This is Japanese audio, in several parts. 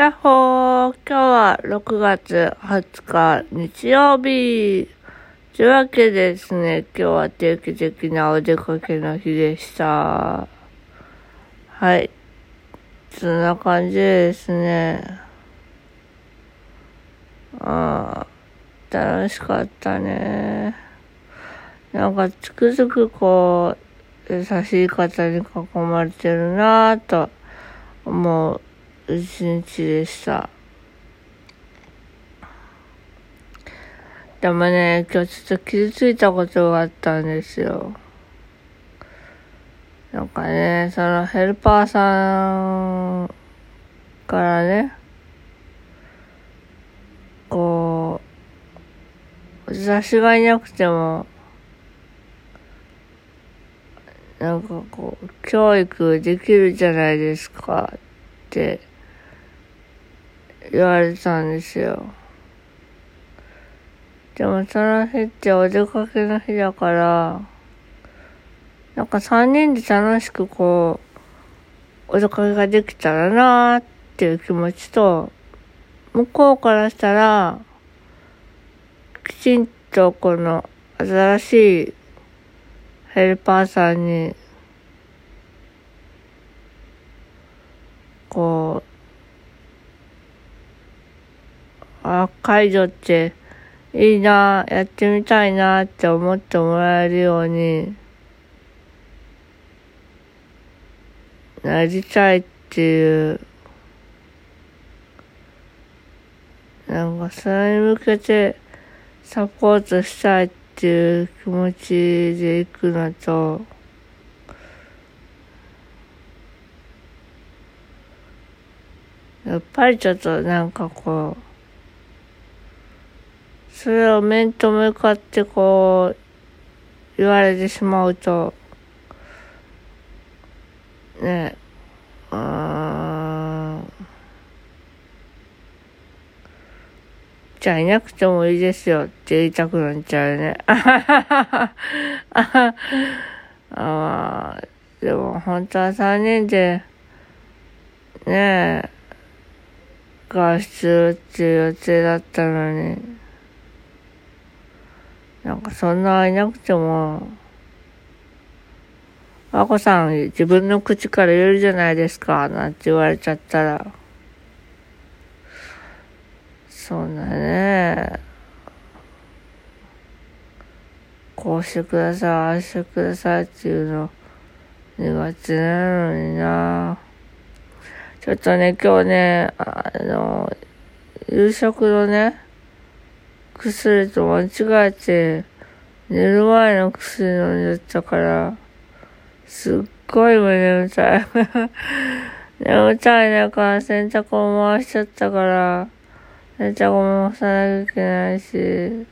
やっほー今日は6月20日日曜日というわけでですね、今日は定期的なお出かけの日でした。はい。そんな感じでですね。ああ、楽しかったね。なんかつくづくこう、優しい方に囲まれてるなぁと思う一日でした。でもね、今日ちょっと傷ついたことがあったんですよ。なんかね、そのヘルパーさんからね、こう、私がいなくても、なんかこう、教育できるじゃないですかって言われたんですよ。でもその日ってお出かけの日だから、なんか三人で楽しくこう、お出かけができたらなーっていう気持ちと、向こうからしたら、きちんとこの新しいヘルパーさんに、こう、あ、解除っていいな、やってみたいなって思ってもらえるように、なりたいっていう、なんかそれに向けてサポートしたいっていう気持ちで行くのと、やっぱりちょっとなんかこう、それを面と向かってこう、言われてしまうと、ねえ、うん。じゃあいなくてもいいですよって言いたくなっちゃうね。あはははは。あ、でも本当は3人で、ねえ、外出っていう予定だったのに、なんかそんないなくても、あこさん自分の口から言えるじゃないですか、なんて言われちゃったら、そうだね。こうしてください、ああしてくださいっていうの苦手なのにな。ちょっとね、今日ね、あの、夕食のね、薬と間違えて、寝る前の薬飲んじゃったから、すっごい眠たい。眠たい中、洗濯を回しちゃったから、洗濯も干さなきゃいけないし、洗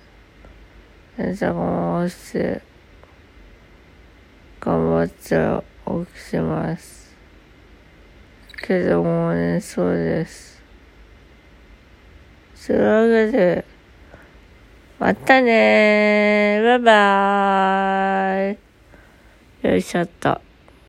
濯も回して、頑張って起きてます。けどもうね、そうです。そういうわけで、またねーバイバーイよいしょっと。